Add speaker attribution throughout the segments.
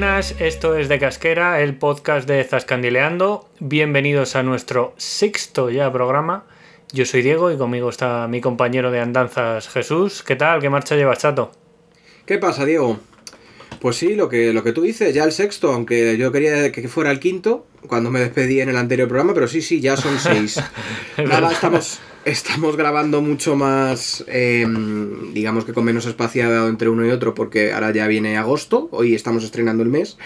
Speaker 1: Buenas. Esto es De Casquera, el podcast de Zascandileando. Bienvenidos a nuestro sexto ya programa. Yo soy Diego y conmigo está mi compañero de andanzas Jesús. ¿Qué tal? ¿Qué marcha llevas, chato?
Speaker 2: ¿Qué pasa, Diego? Pues sí, lo que, lo que tú dices, ya el sexto, aunque yo quería que fuera el quinto cuando me despedí en el anterior programa, pero sí, sí, ya son seis. Nada, estamos, estamos grabando mucho más, eh, digamos que con menos espaciado entre uno y otro, porque ahora ya viene agosto, hoy estamos estrenando el mes,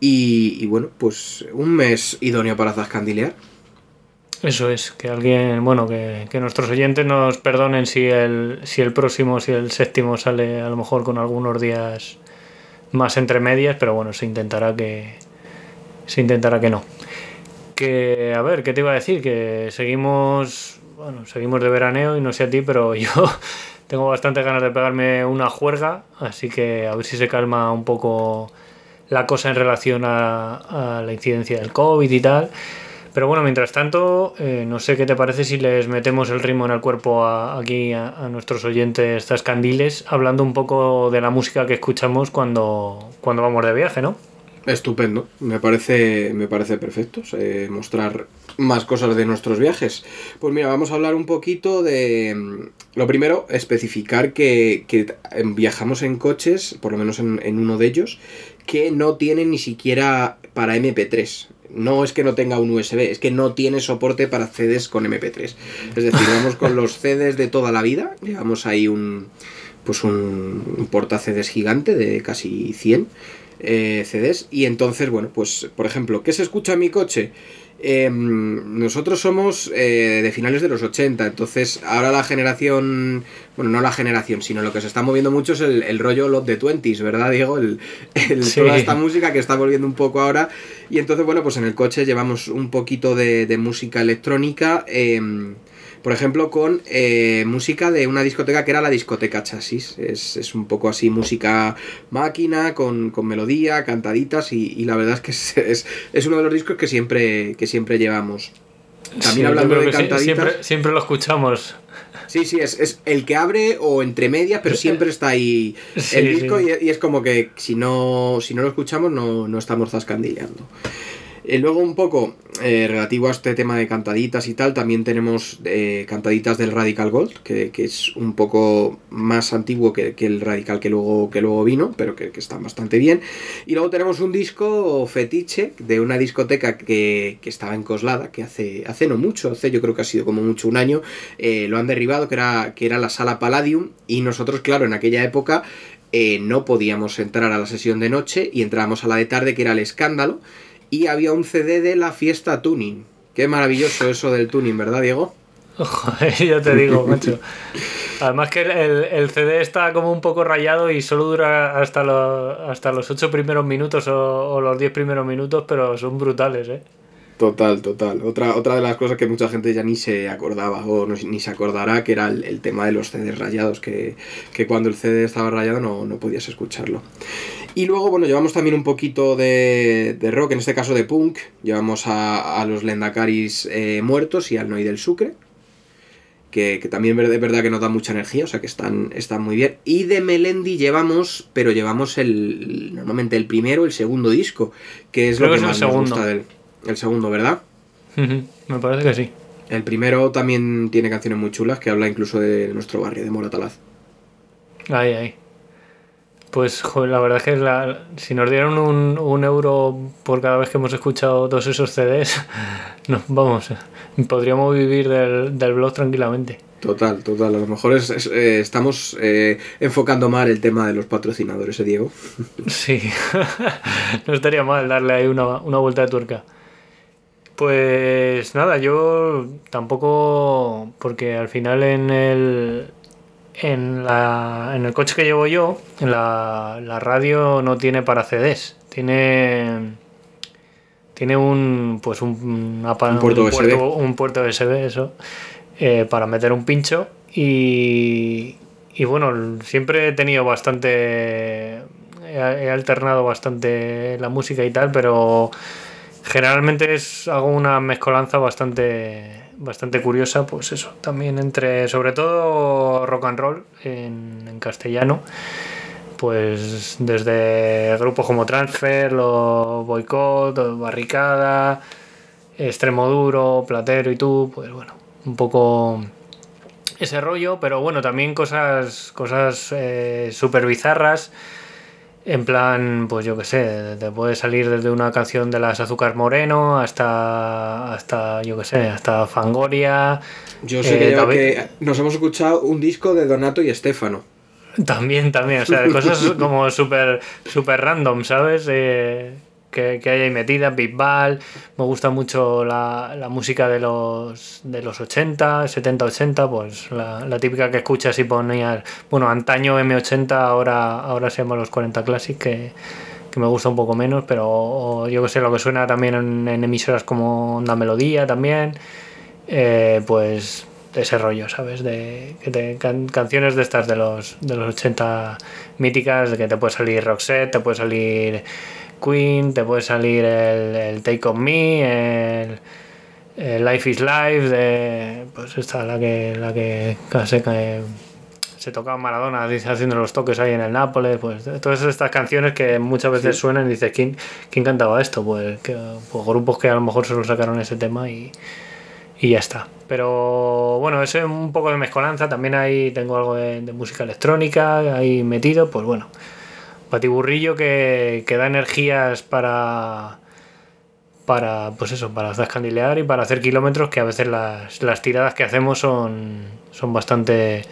Speaker 2: y, y bueno, pues un mes idóneo para zascandilear.
Speaker 1: Eso es, que alguien, bueno, que, que nuestros oyentes nos perdonen si el, si el próximo, si el séptimo sale a lo mejor con algunos días más entre medias, pero bueno, se intentará que se intentará que no. Que a ver, ¿qué te iba a decir? Que seguimos, bueno, seguimos de veraneo y no sé a ti, pero yo tengo bastante ganas de pegarme una juerga, así que a ver si se calma un poco la cosa en relación a, la incidencia del COVID y tal. Pero bueno, mientras tanto, eh, no sé qué te parece si les metemos el ritmo en el cuerpo aquí a, nuestros oyentes zascandiles, hablando un poco de la música que escuchamos cuando, cuando vamos de viaje, ¿no?
Speaker 2: Estupendo, me parece, me parece perfecto eh, mostrar más cosas de nuestros viajes. Pues mira, vamos a hablar un poquito de... Lo primero, especificar que, que viajamos en coches, por lo menos en, en uno de ellos, que no tienen ni siquiera para MP3 no es que no tenga un USB, es que no tiene soporte para CDs con MP3. Es decir, vamos con los CDs de toda la vida, llevamos ahí un pues un, un porta CDs gigante de casi 100 eh, CDs y entonces, bueno, pues por ejemplo, ¿qué se escucha en mi coche? Eh, nosotros somos eh, de finales de los 80, entonces ahora la generación, bueno, no la generación, sino lo que se está moviendo mucho es el, el rollo Lot de 20s, ¿verdad, Diego? El, el sí. Toda esta música que está volviendo un poco ahora. Y entonces, bueno, pues en el coche llevamos un poquito de, de música electrónica. Eh, por ejemplo, con eh, música de una discoteca que era la discoteca Chasis. Es, es un poco así música máquina, con, con melodía, cantaditas, y, y, la verdad es que es, es, es, uno de los discos que siempre, que siempre llevamos.
Speaker 1: También sí, hablando de cantaditas. Siempre, siempre, lo escuchamos.
Speaker 2: Sí, sí, es, es el que abre o entre medias, pero siempre está ahí sí, el disco sí. y, y, es como que si no, si no lo escuchamos no, no estamos zascandileando. Eh, luego un poco eh, relativo a este tema de cantaditas y tal, también tenemos eh, cantaditas del Radical Gold, que, que, es un poco más antiguo que, que, el Radical que luego, que luego vino, pero que, que están bastante bien. Y luego tenemos un disco fetiche de una discoteca que, estaba en Coslada, que hace, hace no mucho, hace yo creo que ha sido como mucho un año, eh, lo han derribado, que era, que era la sala Palladium, y nosotros, claro, en aquella época no podíamos entrar a la sesión de noche y entrábamos a la de tarde, que era el escándalo y había un CD de la fiesta tuning. Qué maravilloso eso del tuning, ¿verdad, Diego?
Speaker 1: Joder, ya te digo, macho. Además que el, el, CD está como un poco rayado y solo dura hasta, lo, hasta los 8 primeros minutos o, o los 10 primeros minutos, pero son brutales, ¿eh?
Speaker 2: Total, total. Otra, otra de las cosas que mucha gente ya ni se acordaba o no, ni se acordará, que era el, el, tema de los CDs rayados, que, que cuando el CD estaba rayado no, no podías escucharlo. Y luego, bueno, llevamos también un poquito de, de rock, en este caso de punk. Llevamos a, a los Lendakaris eh, muertos y al Noi del Sucre. Que, que, también es verdad que nos da mucha energía, o sea que están, están muy bien. Y de Melendi llevamos, pero llevamos el normalmente el primero, el segundo disco, que es
Speaker 1: Creo
Speaker 2: lo que,
Speaker 1: que es
Speaker 2: más
Speaker 1: el segundo.
Speaker 2: gusta del el segundo, ¿verdad?
Speaker 1: Me parece que sí.
Speaker 2: El primero también tiene canciones muy chulas que habla incluso de nuestro barrio, de Moratalaz.
Speaker 1: Ahí, ahí. Pues joder, la verdad es que la, si nos dieran un, un, euro por cada vez que hemos escuchado todos esos CDs, no, vamos, podríamos vivir del, del blog tranquilamente.
Speaker 2: Total, total. A lo mejor es, es, eh, estamos eh, enfocando mal el tema de los patrocinadores, ¿eh, Diego?
Speaker 1: Sí, no estaría mal darle ahí una, una vuelta de tuerca. Pues nada, yo tampoco, porque al final en el, en, la, en el coche que llevo yo, la, la radio no tiene para CDs, tiene tiene un pues un, un, puerto, USB. un puerto USB eso eh, para meter un pincho y, y bueno siempre he tenido bastante he, alternado bastante la música y tal pero generalmente es hago una mezcolanza bastante bastante curiosa pues eso también entre sobre todo rock and roll en, castellano pues desde grupos como Transfer, los Boycott, Barricada, Extremo Duro, Platero y tú, pues bueno, un poco ese rollo, pero bueno, también cosas, cosas eh, súper bizarras. En plan, pues yo qué sé, te puede salir desde una canción de las Azúcar Moreno hasta, hasta yo qué sé, hasta Fangoria.
Speaker 2: Yo sé que, eh, que nos hemos escuchado un disco de Donato y Estefano.
Speaker 1: También, también, o sea, cosas como súper super random, ¿sabes? Eh, que, que hay ahí metida, Big Ball, me gusta mucho la, la, música de los, de los 80, 70, 80, pues la, la, típica que escuchas y ponías, bueno, antaño M80, ahora, ahora se llama los 40 Classic, que, que me gusta un poco menos, pero yo que sé, lo que suena también en, emisoras como Onda Melodía también, eh, pues ese rollo, ¿sabes? De, canciones de estas de los, de los 80 míticas, de que te puede salir Roxette, te puede salir Queen, te puede salir el, Take On Me, el, Life is Life, de, pues esta, la que, la que casi se tocaba Maradona dice, haciendo los toques ahí en el Nápoles, pues todas estas canciones que muchas veces suenan y dices, ¿quién, ¿quién cantaba esto? Pues, que, pues grupos que a lo mejor solo sacaron ese tema y, y ya está. Pero bueno, eso es un poco de mezcolanza. También ahí tengo algo de, música electrónica ahí metido. Pues bueno, batiburrillo que, que da energías para para pues eso, para descandilear y para hacer kilómetros que a veces las, las tiradas que hacemos son, son bastante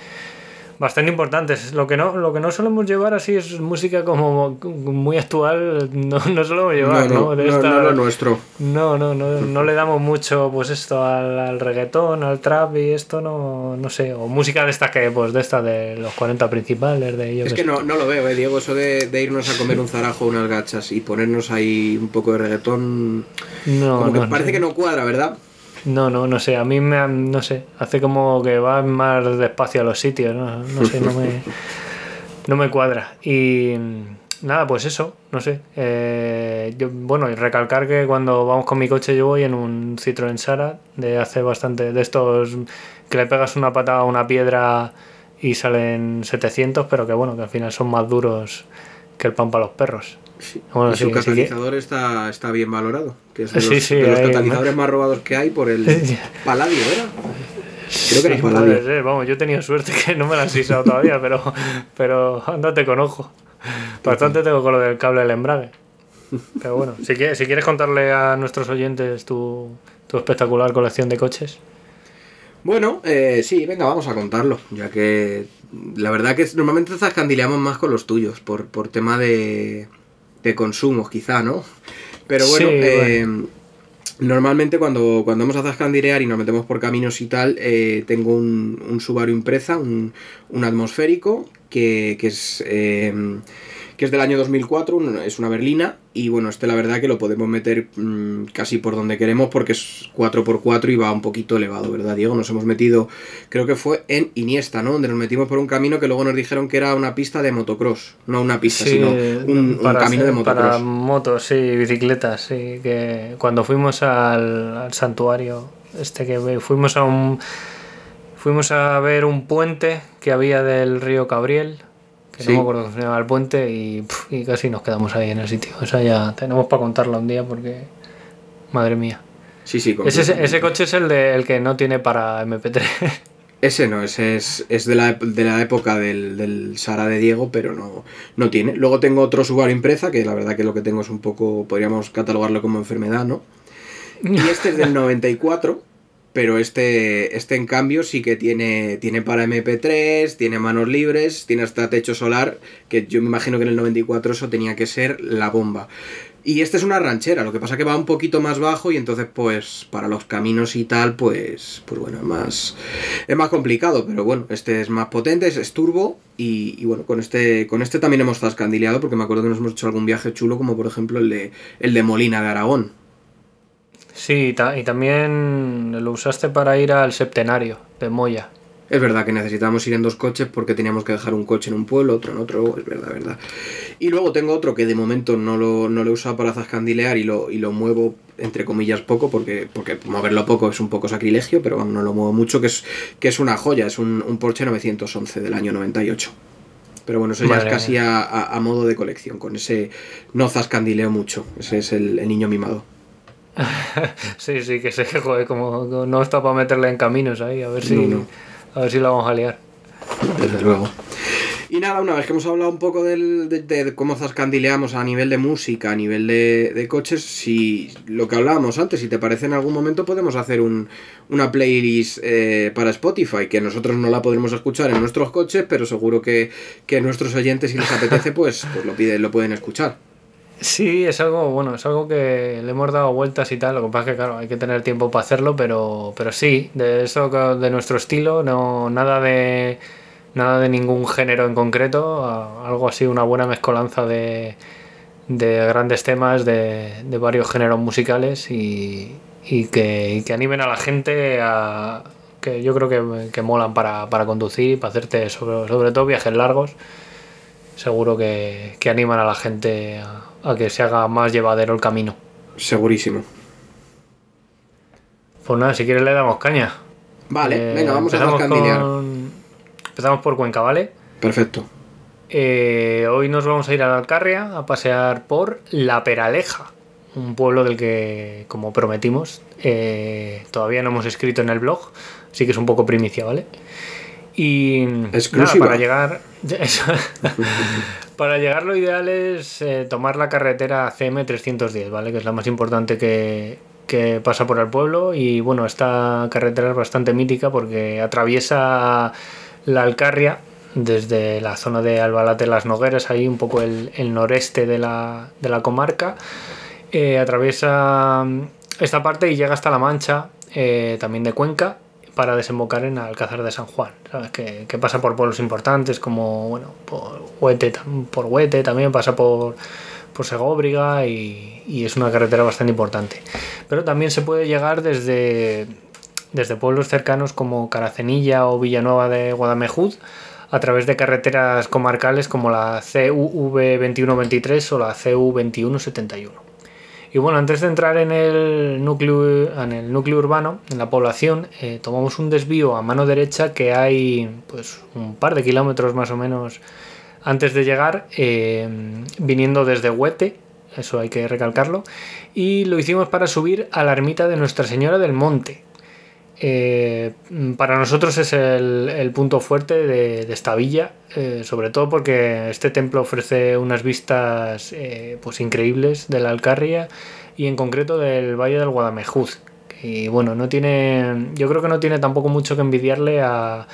Speaker 1: bastante importantes. Lo que no, lo que no solemos llevar así es música como muy actual, no, no solemos llevar, ¿no?
Speaker 2: No, no, lo nuestro.
Speaker 1: No, no, no, no le damos mucho pues esto al, al, reggaetón, al trap y esto no, no sé, o música de esta que, pues de esta de los 40 principales de ellos.
Speaker 2: Es que no, no lo veo, eh, Diego, eso de, de, irnos a comer un zarajo, unas gachas y ponernos ahí un poco de reggaetón, no, como que parece que no cuadra, ¿verdad?
Speaker 1: No, no, no sé. A mí me, no sé, hace como que va más despacio a los sitios, no, no sé, no me, no me cuadra. Y nada, pues eso, no sé. Eh, yo, bueno, y recalcar que cuando vamos con mi coche yo voy en un Citroën Sara de hace bastante, de estos que le pegas una patada a una piedra y salen 700, pero que bueno, que al final son más duros que el pan para los perros.
Speaker 2: Sí. y su catalizador está, está bien valorado. Que es de los, de los catalizadores más robados que hay por el Paladio, ¿era?
Speaker 1: Creo que era Paladio. Vamos, yo he tenido suerte que no me lo han sisado todavía, pero, pero andate con ojo. Bastante tengo con lo del cable del embrague. Pero bueno, si quieres, si quieres contarle a nuestros oyentes tu, tu espectacular colección de coches.
Speaker 2: Bueno, eh, sí, venga, vamos a contarlo, ya que la verdad que normalmente zascandileamos más con los tuyos, por, por tema de, de consumos, quizá, ¿no? Pero bueno, eh, normalmente cuando, cuando vamos a zascandilear y nos metemos por caminos y tal, eh, tengo un, un Subaru Impreza, un, un atmosférico, que, que es... Que es del año 2004, es una berlina, y bueno, este la verdad que lo podemos meter mmm, casi por donde queremos porque es 4x4 y va un poquito elevado, ¿verdad, Diego? Nos hemos metido, creo que fue en Iniesta, ¿no? Donde nos metimos por un camino que luego nos dijeron que era una pista de motocross, no una pista, sí, sino un,
Speaker 1: para,
Speaker 2: un camino de motocross.
Speaker 1: Para motos, sí, bicicletas, sí, que cuando fuimos al, al santuario, este que fuimos a un... Fuimos a ver un puente que había del río Cabriel, que sí. no me acuerdo cómo se llama el puente y, y, casi nos quedamos ahí en el sitio. O sea, ya tenemos para contarla un día porque, madre mía.
Speaker 2: Sí, sí,
Speaker 1: ese, ese coche es el, de, el que no tiene para MP3.
Speaker 2: Ese no, ese es, es de, la, de la época del, del Sara de Diego, pero no, no tiene. Luego tengo otro Subaru Impreza, que la verdad que lo que tengo es un poco, podríamos catalogarlo como enfermedad, ¿no? Y este es del 94, pero este, este en cambio sí que tiene, tiene para MP3, tiene manos libres, tiene hasta techo solar, que yo me imagino que en el 94 eso tenía que ser la bomba. Y este es una ranchera, lo que pasa que va un poquito más bajo y entonces pues para los caminos y tal pues pues bueno, es más es más complicado, pero bueno, este es más potente, es, turbo y, bueno, con este con este también hemos zascandileado porque me acuerdo que nos hemos hecho algún viaje chulo como por ejemplo el de el de Molina de Aragón.
Speaker 1: Sí, y también lo usaste para ir al septenario de Moya.
Speaker 2: Es verdad que necesitábamos ir en dos coches porque teníamos que dejar un coche en un pueblo, otro en otro, es verdad, verdad. Y luego tengo otro que de momento no lo, no lo he usado para zascandilear y lo, y lo muevo entre comillas poco porque, porque moverlo poco es un poco sacrilegio, pero no lo muevo mucho, que es, que es una joya, es un, un Porsche 911 del año 98. Pero bueno, eso ya es casi a, modo de colección, con ese no zascandileo mucho, ese es el, niño mimado.
Speaker 1: sí, sí, que se joder, como no está para meterle en caminos ahí, a ver si... A ver si la vamos a liar.
Speaker 2: Desde luego. Y nada, una vez que hemos hablado un poco del, de, cómo zascandileamos a nivel de música, a nivel de, coches, si lo que hablábamos antes, si te parece en algún momento podemos hacer un, una playlist eh, para Spotify, que nosotros no la podremos escuchar en nuestros coches, pero seguro que, que nuestros oyentes, si les apetece, pues, pues lo, piden, lo pueden escuchar.
Speaker 1: Sí, es algo, bueno, es algo que le hemos dado vueltas y tal. Lo que pasa es que, claro, hay que tener tiempo para hacerlo, pero, pero sí, de eso, de nuestro estilo, no, nada de, nada de ningún género en concreto, algo así, una buena mezcolanza de, de grandes temas de, de varios géneros musicales y, y, que, que, animen a la gente a que yo creo que, que molan para, para conducir para hacerte sobre, sobre todo viajes largos seguro que, que animan a la gente a, que se haga más llevadero el camino.
Speaker 2: Segurísimo.
Speaker 1: Pues nada, si quieres le damos caña.
Speaker 2: Vale, eh, venga, vamos a con...
Speaker 1: Empezamos por Cuenca, ¿vale?
Speaker 2: Perfecto.
Speaker 1: Eh, hoy nos vamos a ir a la Alcarria a pasear por La Peraleja, un pueblo del que, como prometimos, eh, todavía no hemos escrito en el blog, así que es un poco primicia, ¿vale? Y nada, para llegar. para llegar lo ideal es eh, tomar la carretera CM310, ¿vale? Que es la más importante que, que pasa por el pueblo. Y bueno, esta carretera es bastante mítica porque atraviesa la Alcarria desde la zona de Albalate Las Nogueras, ahí un poco el, el noreste de la, de la comarca. Eh, atraviesa esta parte y llega hasta La Mancha, eh, también de Cuenca para desembocar en Alcázar de San Juan, ¿sabes? Que, pasa por pueblos importantes como, bueno, por Huete, también pasa por, por Segóbriga y, y, es una carretera bastante importante. Pero también se puede llegar desde, desde pueblos cercanos como Caracenilla o Villanueva de Guadamejud a través de carreteras comarcales como la CUV 2123 o la CU 2171. Y bueno, antes de entrar en el núcleo, en el núcleo urbano, en la población, eh, tomamos un desvío a mano derecha que hay pues un par de kilómetros más o menos antes de llegar, eh, viniendo desde Huete, eso hay que recalcarlo, y lo hicimos para subir a la ermita de Nuestra Señora del Monte. Eh, para nosotros es el, punto fuerte de, esta villa, sobre todo porque este templo ofrece unas vistas pues increíbles de la Alcarria y en concreto del Valle del Guadamejuz. Y bueno, no tiene, yo creo que no tiene tampoco mucho que envidiarle a,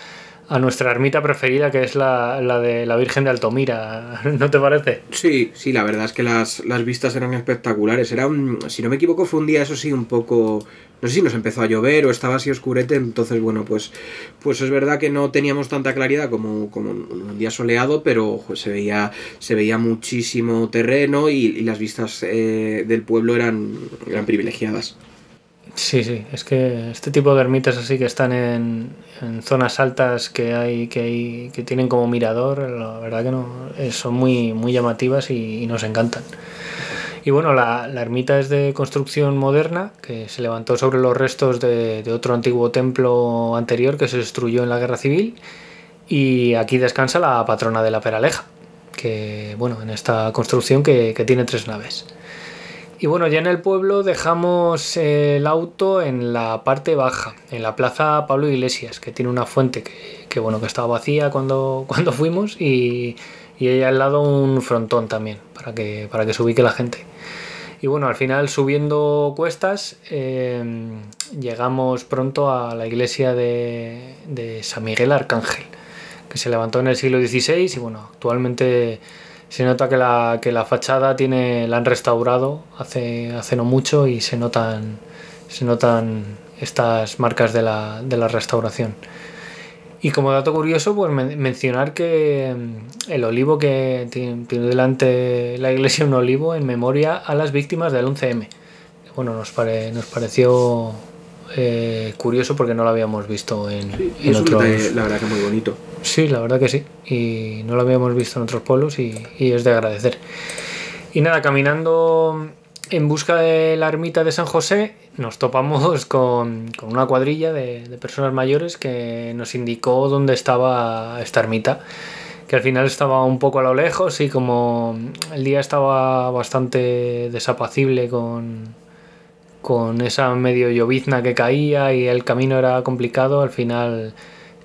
Speaker 1: a nuestra ermita preferida, que es la, la, de la Virgen de Altomira. ¿No te parece?
Speaker 2: Sí, sí, la verdad es que las, las vistas eran espectaculares. Era un, si no me equivoco, fue un día, eso sí, un poco. No sé si nos empezó a llover o estaba así oscurete, entonces, bueno, pues, pues es verdad que no teníamos tanta claridad como, como un día soleado, pero se, veía, se veía muchísimo terreno y, y las vistas eh, del pueblo eran, eran privilegiadas.
Speaker 1: Sí, sí, es que este tipo de ermitas así que están en, en, zonas altas que hay, que hay, que tienen como mirador, la verdad que no, eh, son muy, muy llamativas y, nos encantan. Y bueno, la, la, ermita es de construcción moderna, que se levantó sobre los restos de, de, otro antiguo templo anterior que se destruyó en la guerra civil. Y aquí descansa la patrona de la Peraleja, que bueno, en esta construcción que, que tiene tres naves. Y bueno, ya en el pueblo dejamos el auto en la parte baja, en la plaza Pablo Iglesias, que tiene una fuente que, bueno, que estaba vacía cuando, cuando fuimos y, y ahí al lado un frontón también, para que, para que se ubique la gente. Y bueno, al final subiendo cuestas em, llegamos pronto a la iglesia de, de San Miguel Arcángel, que se levantó en el siglo XVI y bueno, actualmente se nota que la, que la fachada tiene, la han restaurado hace, hace no mucho y se notan, se notan estas marcas de la, de la restauración. Y como dato curioso, pues mencionar que mm, el olivo que tiene, delante la iglesia un olivo en memoria a las víctimas del 11M. Bueno, nos, pare, nos pareció eh, curioso porque no lo habíamos visto en,
Speaker 2: en otros... la verdad que muy bonito.
Speaker 1: Sí, la verdad que sí. Y no lo habíamos visto en otros pueblos y, es de agradecer. Y nada, caminando en busca de la ermita de San José, nos topamos con, una cuadrilla de, personas mayores que nos indicó dónde estaba esta ermita. Que al final estaba un poco a lo lejos y como el día estaba bastante desapacible con, con esa medio llovizna que caía y el camino era complicado, al final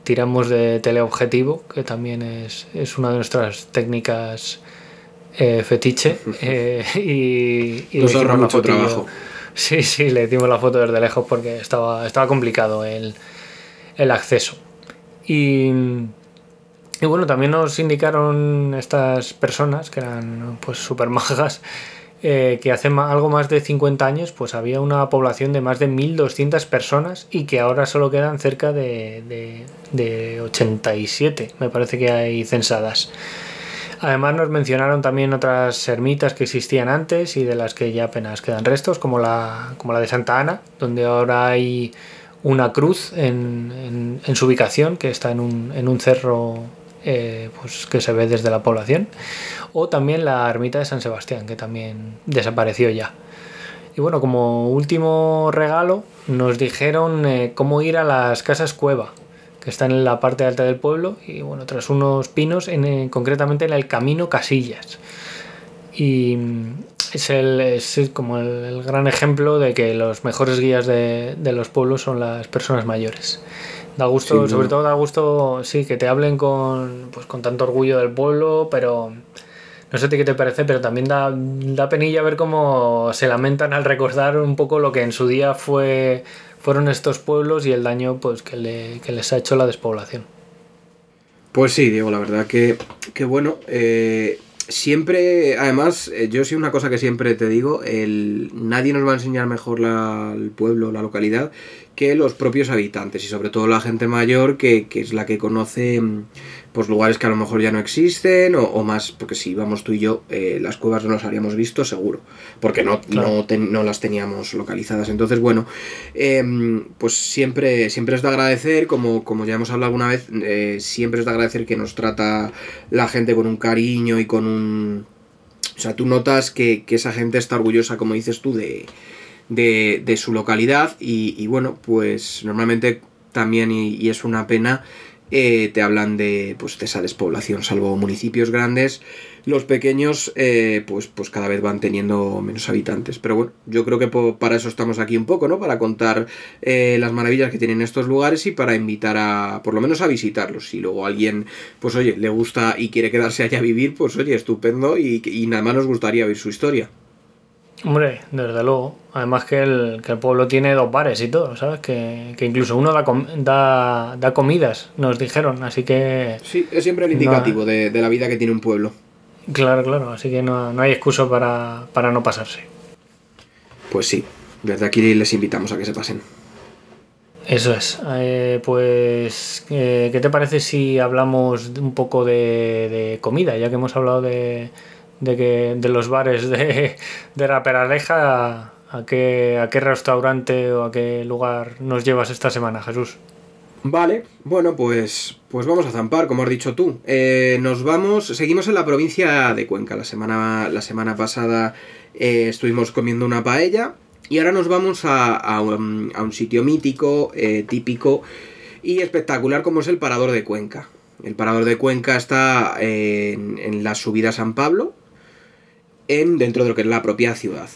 Speaker 1: tiramos de teleobjetivo, que también es, una de nuestras técnicas eh, fetiche.
Speaker 2: Eh, y, Nos ahorra mucho trabajo.
Speaker 1: Sí, sí, le dimos la foto desde lejos porque estaba, estaba complicado el, acceso. Y, y, bueno, también nos indicaron estas personas, que eran pues súper majas, eh, que hace algo más de 50 años pues había una población de más de 1.200 personas y que ahora solo quedan cerca de, de, 87, me parece que hay censadas. Además nos mencionaron también otras ermitas que existían antes y de las que ya apenas quedan restos, como la, como la de Santa Ana, donde ahora hay una cruz en, en, su ubicación, que está en un, en un cerro eh, pues, que se ve desde la población o también la ermita de San Sebastián, que también desapareció ya. Y bueno, como último regalo, nos dijeron eh, cómo ir a las casas cueva, que están en la parte alta del pueblo, y bueno, tras unos pinos, en, eh, concretamente en el camino Casillas. Y mm, es, el, es como el, gran ejemplo de que los mejores guías de, de los pueblos son las personas mayores. Da gusto, sobre todo da gusto, sí, que te hablen con, pues, con tanto orgullo del pueblo, pero no sé qué te parece, pero también da, da penilla ver cómo se lamentan al recordar un poco lo que en su día fue, fueron estos pueblos y el daño pues, que, le, que les ha hecho la despoblación.
Speaker 2: Pues sí, Diego, la verdad que, que bueno, eh, siempre, además, eh, yo sí una cosa que siempre te digo, el, nadie nos va a enseñar mejor la, el pueblo, la localidad, que los propios habitantes y sobre todo la gente mayor que, que es la que conoce pues lugares que a lo mejor ya no existen o, más, porque si vamos tú y yo, eh, las cuevas no las habríamos visto seguro, porque no, no, las teníamos localizadas. Entonces, bueno, em, pues siempre, siempre es de agradecer, como, como ya hemos hablado alguna vez, eh, siempre es de agradecer que nos trata la gente con un cariño y con un... O sea, tú notas que, esa gente está orgullosa, como dices tú, de, de, su localidad y, bueno, pues normalmente también, y es una pena, eh, te hablan de, pues, de esa despoblación, salvo municipios grandes, los pequeños eh, pues, pues cada vez van teniendo menos habitantes. Pero bueno, yo creo que para eso estamos aquí un poco, ¿no? Para contar eh, las maravillas que tienen estos lugares y para invitar a, por lo menos a visitarlos. Si luego alguien, pues oye, le gusta y quiere quedarse allá a vivir, pues oye, estupendo y, y nada más nos gustaría oír su historia.
Speaker 1: Hombre, desde luego. Además que el, que el pueblo tiene dos bares y todo, ¿sabes? Que, incluso uno da, da, da, comidas, nos dijeron, así que...
Speaker 2: Sí, es siempre el indicativo de, la vida que tiene un pueblo.
Speaker 1: Claro, claro, así que no, hay excusa para, no pasarse.
Speaker 2: Pues sí, desde aquí les invitamos a que se pasen.
Speaker 1: Eso es. Eh, pues, eh, ¿qué te parece si hablamos un poco de comida? Ya que hemos hablado de de, que, de los bares de, de la Peraleja, ¿a qué, ¿a qué restaurante o a qué lugar nos llevas esta semana, Jesús?
Speaker 2: Vale, bueno, pues, pues vamos a zampar, como has dicho tú. Eh, nos vamos, seguimos en la provincia de Cuenca. La semana, la semana pasada eh, estuvimos comiendo una paella y ahora nos vamos a, a, un, sitio mítico, eh, típico y espectacular como es el Parador de Cuenca. El Parador de Cuenca está en, en la subida San Pablo, en, dentro de lo que es la propia ciudad.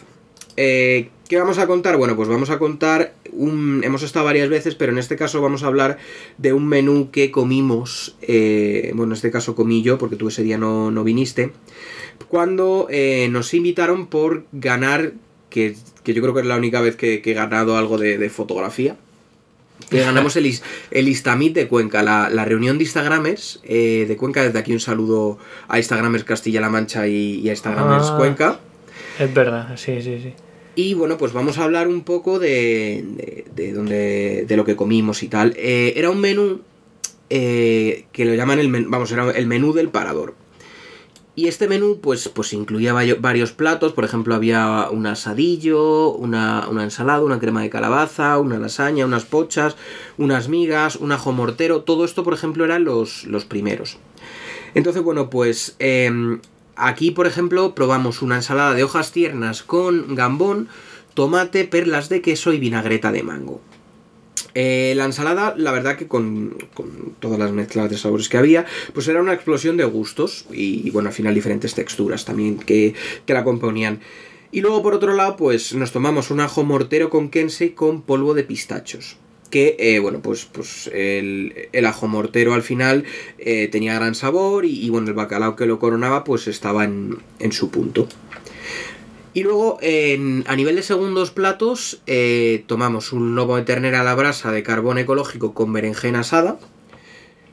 Speaker 2: Eh, ¿Qué vamos a contar? Bueno, pues vamos a contar. Hemos estado varias veces, pero en este caso vamos a hablar de un menú que comimos, eh, bueno, en este caso comí yo, porque tú ese día no, viniste, cuando eh, nos invitaron por ganar, que, yo creo que es la única vez que, he ganado algo de, fotografía, que ganamos el, el Istamit de Cuenca, la, la reunión de Instagramers eh, de Cuenca. Desde aquí un saludo a Instagramers Castilla-La Mancha y, y a Instagramers
Speaker 1: Ah.
Speaker 2: Cuenca.
Speaker 1: Es verdad, sí, sí, sí.
Speaker 2: Y bueno, pues vamos a hablar un poco de, de, de donde, de lo que comimos y tal. Eh, era un menú eh, que lo llaman el menú, vamos, era el menú del parador. Y este menú pues, pues incluía vario- varios platos, por ejemplo había un asadillo, una, una ensalada, una crema de calabaza, una lasaña, unas pochas, unas migas, un ajo mortero, todo esto por ejemplo eran los, los primeros. Entonces bueno pues em, aquí por ejemplo probamos una ensalada de hojas tiernas con gambón, tomate, perlas de queso y vinagreta de mango. Eh, la ensalada, la verdad que con, con todas las mezclas de sabores que había, pues era una explosión de gustos y, bueno, al final diferentes texturas también que, que la componían. Y luego por otro lado, pues nos tomamos un ajo mortero con kense con polvo de pistachos. Que, eh, bueno, pues, pues el, el ajo mortero al final eh, tenía gran sabor y, y, bueno, el bacalao que lo coronaba pues estaba en, en su punto. Y luego, a nivel de segundos platos, eh, tomamos un lobo de ternera a la brasa de carbón ecológico con berenjena asada.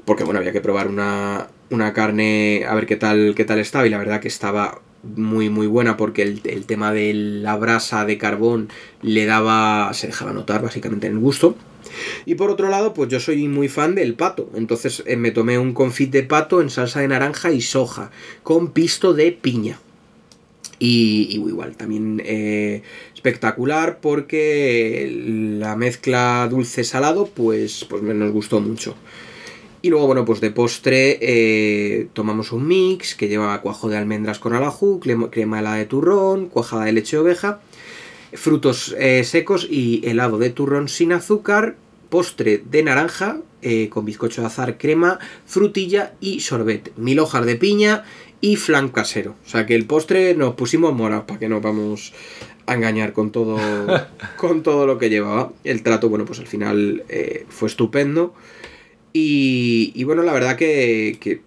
Speaker 2: Porque, bueno, había que probar una, una carne a ver qué tal, qué tal estaba. Y la verdad que estaba muy, muy buena porque el, el tema de la brasa de carbón le daba. se dejaba notar básicamente en el gusto. Y por otro lado, pues yo soy muy fan del pato. Entonces eh, me tomé un confit de pato en salsa de naranja y soja con pisto de piña. Y, igual, también eh, espectacular porque la mezcla dulce-salado pues, pues nos gustó mucho. Y luego, bueno, pues de postre eh, tomamos un mix que lleva cuajo de almendras con alajú, crema, helada de turrón, cuajada de leche de oveja, frutos eh, secos y helado de turrón sin azúcar, postre de naranja con bizcocho de azar, crema, frutilla y sorbete, mil hojas de piña y flan casero. O sea que el postre nos pusimos morados para que no vamos a engañar con todo, con todo lo que llevaba. El trato, bueno, pues al final eh, fue estupendo. Y, y bueno, la verdad que, que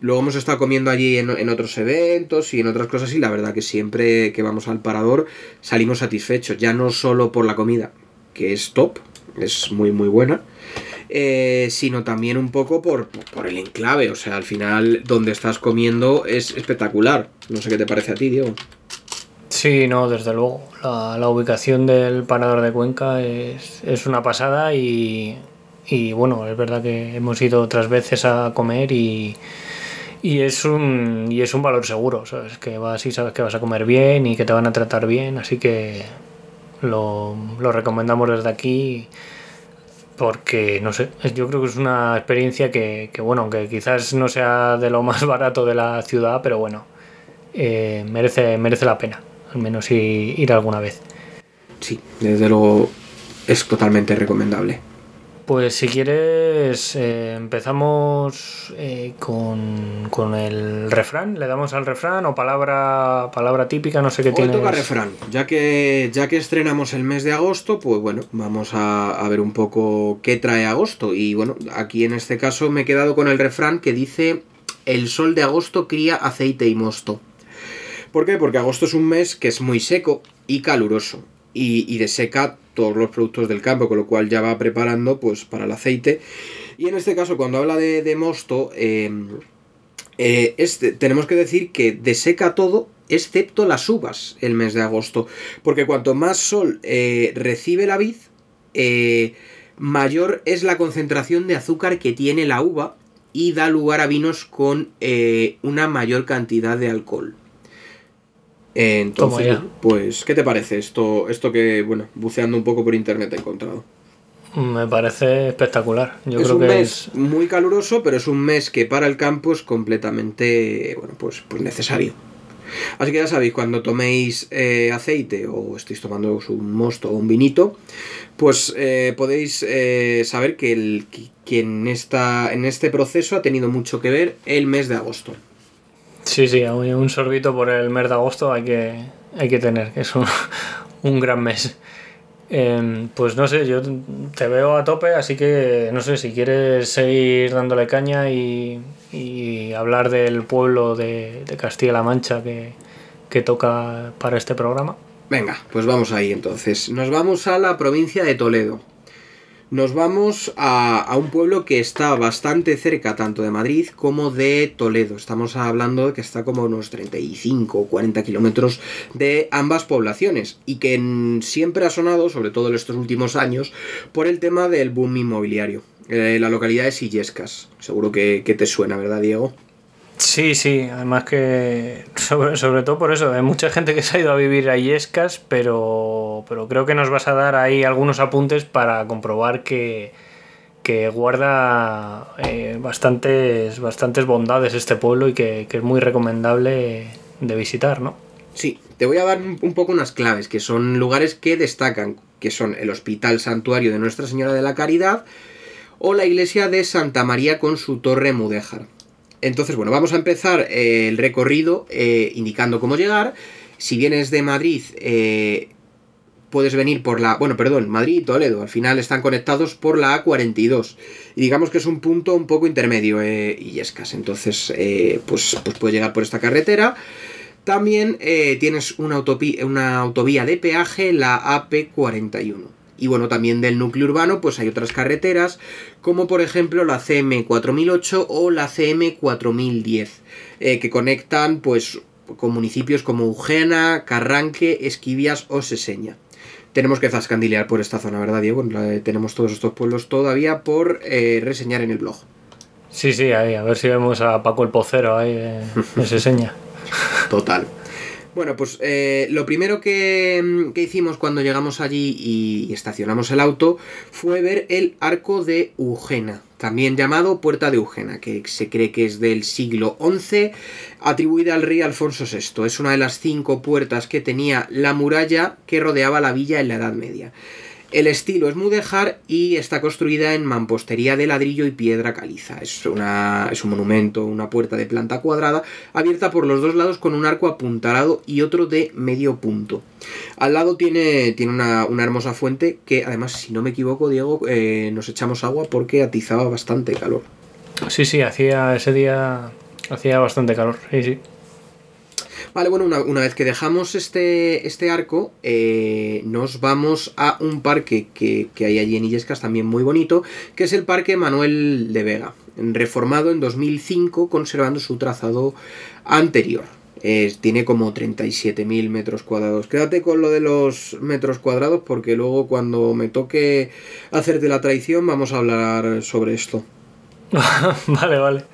Speaker 2: luego hemos estado comiendo allí en, en otros eventos y en otras cosas y la verdad que siempre que vamos al parador salimos satisfechos, ya no solo por la comida, que es top, es muy muy buena, eh, sino también un poco por, por el enclave, o sea, al final donde estás comiendo es espectacular. No sé qué te parece a ti, Diego.
Speaker 1: Sí, no, desde luego. La, la ubicación del parador de Cuenca es, es una pasada y, y, bueno, es verdad que hemos ido otras veces a comer y, y es un y es un valor seguro, ¿sabes? Que vas y sabes que vas a comer bien y que te van a tratar bien, así que lo, lo recomendamos desde aquí porque, no sé, yo creo que es una experiencia que, que, bueno, aunque quizás no sea de lo más barato de la ciudad, pero bueno, eh, merece, merece la pena, al menos i- ir alguna vez.
Speaker 2: Sí, desde luego es totalmente recomendable.
Speaker 1: Pues si quieres, eh, empezamos eh, con, con el refrán. ¿Le damos al refrán o palabra, palabra típica? No sé qué
Speaker 2: Hoy
Speaker 1: tienes.
Speaker 2: toca refrán. Ya que, ya que estrenamos el mes de agosto, pues bueno, vamos a, a ver un poco qué trae agosto. Y bueno, aquí en este caso me he quedado con el refrán que dice: El sol de agosto cría aceite y mosto. ¿Por qué? Porque agosto es un mes que es muy seco y caluroso. Y, y deseca todos los productos del campo, con lo cual ya va preparando pues para el aceite. Y en este caso, cuando habla de, de mosto, este, tenemos que decir que deseca todo excepto las uvas el mes de agosto. Porque cuanto más sol eh, recibe la vid, eh, mayor es la concentración de azúcar que tiene la uva y da lugar a vinos con una mayor cantidad de alcohol. Entonces, pues, ¿qué te parece esto, esto que, bueno, buceando un poco por internet he encontrado?
Speaker 1: Me parece espectacular. Yo
Speaker 2: es
Speaker 1: creo
Speaker 2: un
Speaker 1: que
Speaker 2: mes
Speaker 1: es.
Speaker 2: muy caluroso, pero es un mes que para el campo es completamente, bueno, pues, pues necesario. Así que ya sabéis, cuando toméis eh, aceite o estéis tomando un mosto o un vinito, pues eh, podéis eh, saber que, el, que- que en, esta, en este proceso ha tenido mucho que ver el mes de agosto.
Speaker 1: Sí, sí, un sorbito por el mes de agosto hay que, hay que tener, que es un, un gran mes. Em, pues no sé, yo te veo a tope, así que no sé si quieres seguir dándole caña y, y hablar del pueblo de, de Castilla-La Mancha que, que toca para este programa.
Speaker 2: Venga, pues vamos ahí entonces. Nos vamos a la provincia de Toledo. Nos vamos a, un pueblo que está bastante cerca tanto de Madrid como de Toledo. Estamos hablando de que está como unos 35 o 40 kilómetros de ambas poblaciones y que siempre ha sonado, sobre todo en estos últimos años, por el tema del boom inmobiliario. Eh, la localidad de Sillescas. Seguro que, que te suena, ¿verdad, Diego?
Speaker 1: Sí, sí, además que sobre, sobre, todo por eso, hay mucha gente que se ha ido a vivir a Yescas, pero, pero creo que nos vas a dar ahí algunos apuntes para comprobar que, que guarda eh, bastantes, bastantes bondades este pueblo y que, que, es muy recomendable de visitar, ¿no?
Speaker 2: Sí, te voy a dar un poco unas claves, que son lugares que destacan, que son el Hospital Santuario de Nuestra Señora de la Caridad o la iglesia de Santa María con su torre mudéjar. Entonces, bueno, vamos a empezar eh, el recorrido eh, indicando cómo llegar. Si vienes de Madrid, eh, puedes venir por la... Bueno, perdón, Madrid y Toledo. Al final están conectados por la A42. Y digamos que es un punto un poco intermedio, y escas. Entonces, pues, pues puedes llegar por esta carretera. También tienes una, una autovía de peaje, la AP41. Y bueno, también del núcleo urbano, pues hay otras carreteras, como por ejemplo la CM 4008 o la CM 4010, eh, que conectan pues con municipios como Eugena, Carranque, Esquivias o Seseña. Tenemos que zascandilear por esta zona, ¿verdad, Diego? tenemos todos estos pueblos todavía por eh, reseñar en el blog.
Speaker 1: Sí, sí, ahí, a ver si vemos a Paco el Pocero ahí en Seseña.
Speaker 2: Total. Bueno, pues eh, lo primero que, hicimos cuando llegamos allí y, estacionamos el auto fue ver el arco de Eugena, también llamado Puerta de Eugena, que se cree que es del siglo XI, atribuida al rey Alfonso VI. Es una de las cinco puertas que tenía la muralla que rodeaba la villa en la Edad Media. El estilo es mudéjar y está construida en mampostería de ladrillo y piedra caliza. Es, una, es un monumento, una puerta de planta cuadrada, abierta por los dos lados con un arco apuntalado y otro de medio punto. Al lado tiene, tiene una, hermosa fuente que además, si no me equivoco, Diego, eh, nos echamos agua porque atizaba bastante calor.
Speaker 1: Sí, sí, hacía ese día hacía bastante calor, sí, sí.
Speaker 2: Vale, bueno, una, vez que dejamos este, este arco, eh, nos vamos a un parque que, hay allí en Illescas también muy bonito, que es el Parque Manuel de Vega, reformado en 2005 conservando su trazado anterior. tiene como 37.000 metros cuadrados. Quédate con lo de los metros cuadrados porque luego cuando me toque hacerte la traición vamos a hablar sobre esto.
Speaker 1: vale, vale.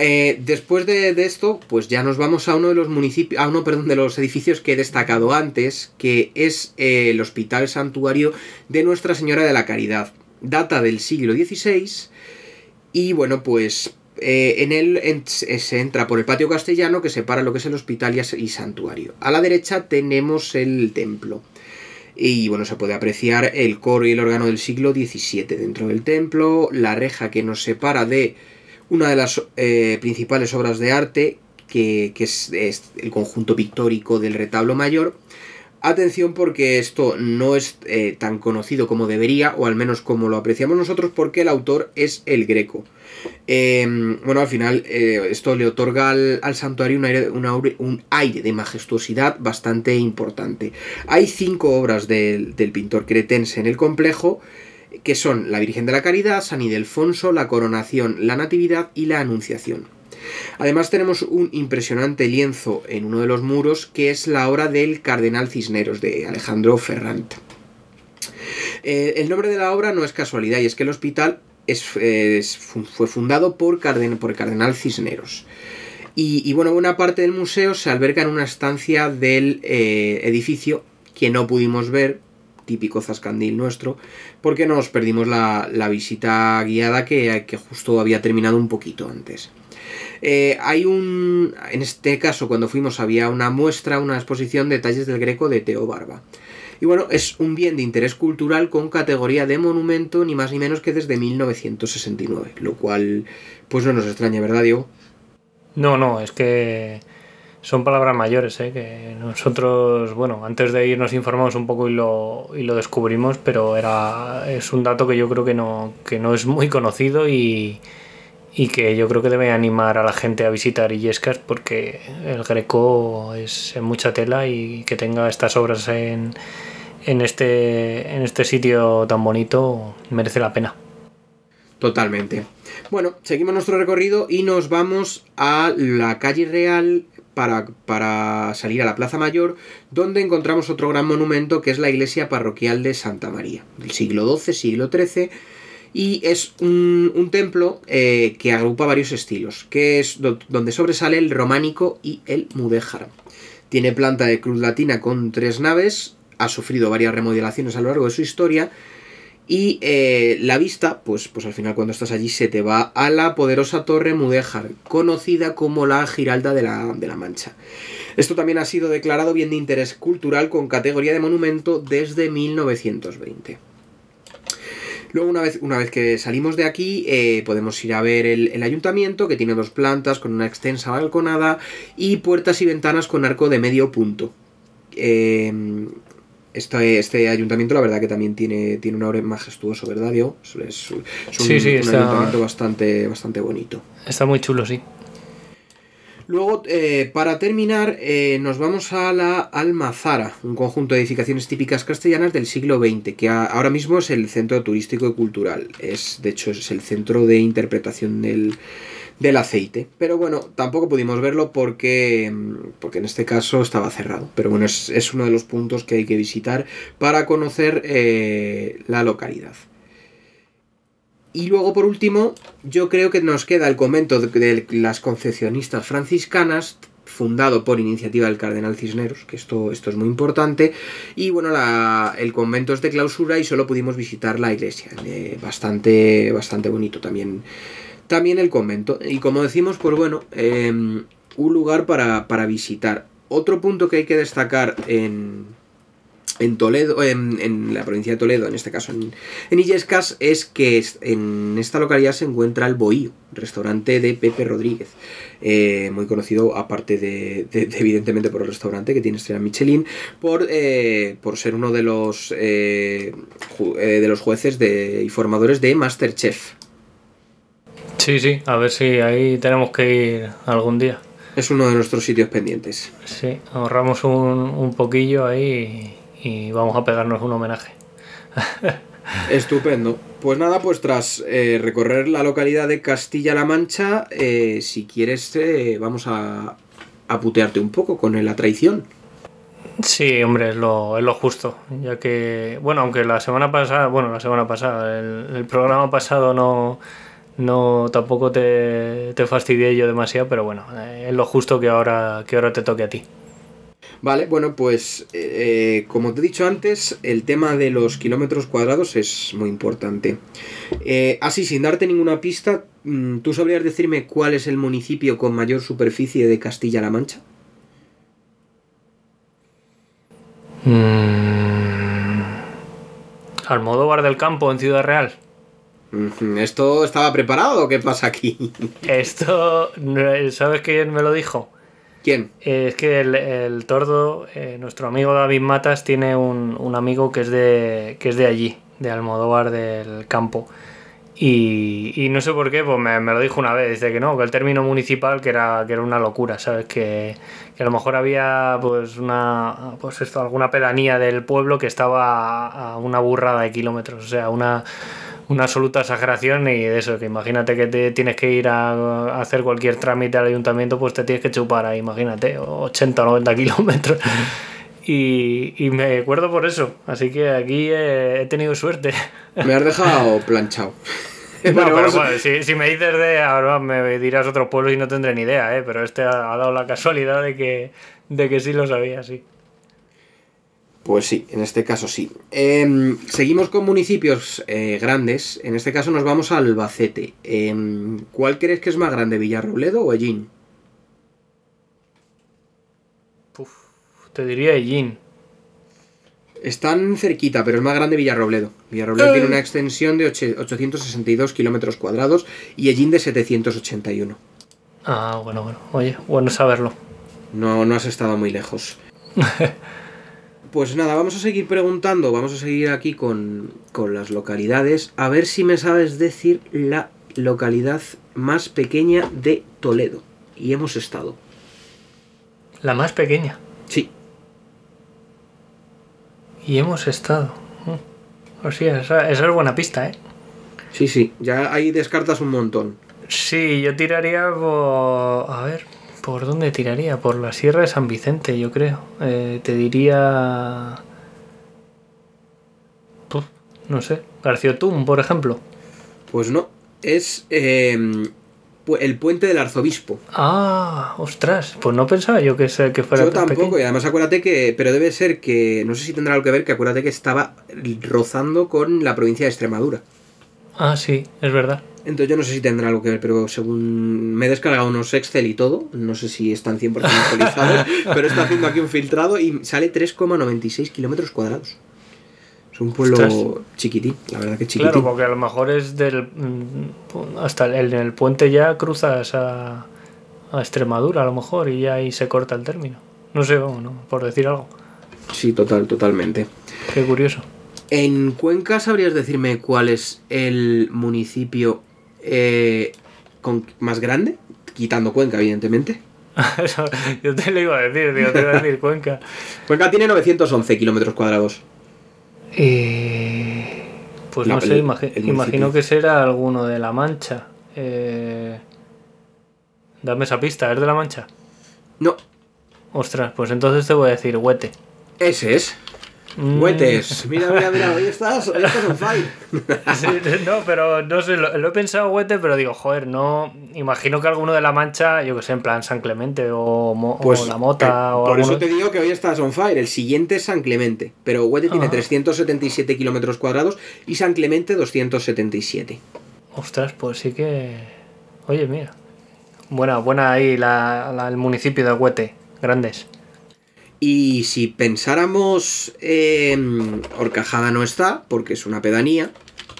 Speaker 2: Eh, después de, esto, pues ya nos vamos a uno de los municipios, a uno, perdón, de los edificios que he destacado antes, que es eh, el Hospital Santuario de Nuestra Señora de la Caridad. Data del siglo XVI y bueno, pues eh, en él se entra por el patio castellano que separa lo que es el hospital y santuario. A la derecha tenemos el templo. Y bueno, se puede apreciar el coro y el órgano del siglo XVII dentro del templo, la reja que nos separa de una de las eh, principales obras de arte, que, es, el conjunto pictórico del retablo mayor. Atención porque esto no es eh, tan conocido como debería, o al menos como lo apreciamos nosotros, porque el autor es el greco. Em, bueno, al final eh, esto le otorga al, santuario un aire, un aire, de majestuosidad bastante importante. Hay cinco obras del, del pintor cretense en el complejo, que son la Virgen de la Caridad, San Ildefonso, la Coronación, la Natividad y la Anunciación. Además tenemos un impresionante lienzo en uno de los muros que es la obra del Cardenal Cisneros de Alejandro Ferrant. Eh, el nombre de la obra no es casualidad y es que el hospital fue fundado por, el Cardenal Cisneros. Y, bueno, buena parte del museo se alberga en una estancia del eh, edificio que no pudimos ver típico zascandil nuestro, porque nos perdimos la, visita guiada que, que, justo había terminado un poquito antes. Eh, hay un. En este caso, cuando fuimos, había una muestra, una exposición de detalles del Greco de Teo Barba. Y bueno, es un bien de interés cultural con categoría de monumento, ni más ni menos que desde 1969, lo cual, pues no nos extraña, ¿verdad, Diego?
Speaker 1: No, no, es que son palabras mayores, ¿eh? que nosotros, bueno, antes de ir nos informamos un poco y lo, y lo descubrimos, pero era, es un dato que yo creo que no, que no es muy conocido y, y que yo creo que debe animar a la gente a visitar Illescas porque el Greco es en mucha tela y que tenga estas obras en, en este, en este sitio tan bonito merece la pena.
Speaker 2: Totalmente. Bueno, seguimos nuestro recorrido y nos vamos a la calle Real para, para, salir a la Plaza Mayor, donde encontramos otro gran monumento que es la iglesia parroquial de Santa María, del siglo XII, siglo XIII, y es un, templo eh, que agrupa varios estilos, que es donde sobresale el románico y el mudéjar. Tiene planta de cruz latina con tres naves, ha sufrido varias remodelaciones a lo largo de su historia, y eh, la vista, pues, pues al final cuando estás allí se te va a la poderosa torre Mudéjar, conocida como la Giralda de la, de la Mancha. Esto también ha sido declarado bien de interés cultural con categoría de monumento desde 1920. Luego, una vez, una vez que salimos de aquí, eh, podemos ir a ver el, ayuntamiento, que tiene dos plantas con una extensa balconada y puertas y ventanas con arco de medio punto. Eh, este, este, ayuntamiento, la verdad, que también tiene, tiene un aire majestuoso, ¿verdad, Diego? Es, un, ayuntamiento bastante, bastante bonito.
Speaker 1: Está muy chulo, sí.
Speaker 2: Luego, eh, para terminar, eh, nos vamos a la Almazara, un conjunto de edificaciones típicas castellanas del siglo XX, que ahora mismo es el centro turístico y cultural. Es, de hecho, es el centro de interpretación del, del aceite. Pero bueno, tampoco pudimos verlo porque, porque en este caso estaba cerrado. Pero bueno, es, uno de los puntos que hay que visitar para conocer eh, la localidad. Y luego, por último, yo creo que nos queda el convento de, las concepcionistas franciscanas, fundado por iniciativa del cardenal Cisneros, que esto, esto es muy importante. Y bueno, el convento es de clausura y solo pudimos visitar la iglesia. Eh, bastante, bastante bonito también también el convento. Y como decimos, pues bueno, em, un lugar para, visitar. Otro punto que hay que destacar en, en Toledo, en, la provincia de Toledo, en este caso en, en Illescas, es que en esta localidad se encuentra el Bohío, restaurante de Pepe Rodríguez, eh, muy conocido aparte de, evidentemente por el restaurante que tiene estrella Michelin, por, eh, por ser uno de los, eh, de los jueces de, y formadores de Masterchef.
Speaker 1: Sí, sí, a ver si ahí tenemos que ir algún día.
Speaker 2: Es uno de nuestros sitios pendientes.
Speaker 1: Sí, ahorramos un, un poquillo ahí y, vamos a pegarnos un homenaje.
Speaker 2: Estupendo. Pues nada, pues tras eh, recorrer la localidad de Castilla-La Mancha, eh, si quieres, eh, vamos a, a, putearte un poco con la traición.
Speaker 1: Sí, hombre, es lo, es lo justo, ya que, bueno, aunque la semana pasada, bueno, la semana pasada, el programa pasado no, no tampoco te, te fastidié yo demasiado, pero bueno, eh, es lo justo que ahora, que ahora te toque a ti.
Speaker 2: Vale, bueno, pues eh, como te he dicho antes, el tema de los kilómetros cuadrados es muy importante. Eh, así, sin darte ninguna pista, mm, ¿tú sabrías decirme cuál es el municipio con mayor superficie de Castilla-La Mancha?
Speaker 1: Mm, Almodóvar del Campo, en Ciudad Real.
Speaker 2: ¿Esto estaba preparado o qué pasa aquí?
Speaker 1: Esto, ¿sabes quién me lo dijo?
Speaker 2: ¿Quién?
Speaker 1: Es que el, tordo, eh, nuestro amigo David Matas, tiene un, amigo que es, de, que es de allí, de Almodóvar del Campo. Y, no sé por qué, pues me, lo dijo una vez, dice que no, que el término municipal que era, que era una locura, ¿sabes? Que, que a lo mejor había pues una pues esto, alguna pedanía del pueblo que estaba a una burrada de kilómetros, o sea, una una absoluta exageración y de eso, que imagínate que te tienes que ir a, hacer cualquier trámite al ayuntamiento, pues te tienes que chupar ahí, imagínate, 80 o 90 kilómetros. Y, y, me acuerdo por eso, así que aquí he, tenido suerte.
Speaker 2: Me has dejado planchado.
Speaker 1: pero si, si, me dices de ahora me dirás otros pueblos y no tendré ni idea, ¿eh? pero este ha, ha, dado la casualidad de que, de que sí lo sabía, sí.
Speaker 2: Pues sí, en este caso sí. Em, seguimos con municipios eh, grandes. En este caso nos vamos a Albacete. Em, ¿Cuál crees que es más grande, Villarrobledo o Ellín?
Speaker 1: te diría Ellín.
Speaker 2: Están cerquita, pero es más grande Villarrobledo. Villarrobledo tiene una extensión de 862 kilómetros cuadrados y Ellín de 781.
Speaker 1: Ah, bueno, bueno. Oye, bueno saberlo.
Speaker 2: No, no has estado muy lejos. Pues nada, vamos a seguir preguntando, vamos a seguir aquí con, las localidades, a ver si me sabes decir la localidad más pequeña de Toledo. Y hemos estado.
Speaker 1: ¿La más pequeña?
Speaker 2: Sí.
Speaker 1: Y hemos estado. Mm. O sea, esa, esa es buena pista, ¿eh?
Speaker 2: Sí, sí, ya ahí descartas un montón.
Speaker 1: Sí, yo tiraría por... A ver, ¿por dónde tiraría? Por la Sierra de San Vicente, yo creo. Eh, te diría... Puf, no sé, Garciotum, por ejemplo.
Speaker 2: Pues no, es eh, el puente del arzobispo.
Speaker 1: Ah, ostras, pues no pensaba yo que, se- que fuera
Speaker 2: Yo tampoco,
Speaker 1: pequeño.
Speaker 2: y además acuérdate que, pero debe ser que, no sé si tendrá algo que ver, que acuérdate que estaba rozando con la provincia de Extremadura.
Speaker 1: Ah, sí, es verdad.
Speaker 2: Entonces yo no sé si tendrá algo que ver, pero según me he descargado unos Excel y todo, no sé si están 100% actualizados, pero está haciendo aquí un filtrado y sale 3,96 kilómetros cuadrados. Es un pueblo
Speaker 1: Ostras.
Speaker 2: chiquitín, la verdad que chiquitín.
Speaker 1: Claro, porque a lo mejor es del... mm, Hasta el, en el puente ya cruzas a, a Extremadura, a lo mejor, y ya ahí se corta el término. No sé, vamos, ¿no? por decir algo.
Speaker 2: Sí, total, totalmente.
Speaker 1: Qué curioso.
Speaker 2: En Cuenca, ¿sabrías decirme cuál es el municipio eh, con, más grande? Quitando Cuenca, evidentemente.
Speaker 1: Eso, yo te lo iba a decir, digo, te iba a decir Cuenca.
Speaker 2: Cuenca tiene 911 kilómetros cuadrados.
Speaker 1: Eh, pues
Speaker 2: La-
Speaker 1: no sé,
Speaker 2: el-
Speaker 1: imagi-
Speaker 2: el
Speaker 1: imagino que será alguno de La Mancha. Eh, dame esa pista, ¿es de La Mancha?
Speaker 2: No,
Speaker 1: Ostras, pues entonces te voy a decir Huete.
Speaker 2: ese es.
Speaker 1: Mm,
Speaker 2: Huetes. Mira, mira, mira, hoy estás, hoy estás on fire.
Speaker 1: sí, no, pero no sé, lo, lo he pensado Huete, pero digo, joder, no. Imagino que alguno de La Mancha, yo que sé, en plan San Clemente o, Mo- o La Mota
Speaker 2: eh,
Speaker 1: o
Speaker 2: por eso te digo que hoy estás on fire. El siguiente es San Clemente. Pero Huete tiene
Speaker 1: Ah.
Speaker 2: 377 kilómetros cuadrados y San Clemente 277.
Speaker 1: Ostras, pues sí que. Oye, mira. Buena, buena ahí la, la- el municipio de Huete. Grandes.
Speaker 2: Y si pensáramos, eh, Horcajada no está, porque es una pedanía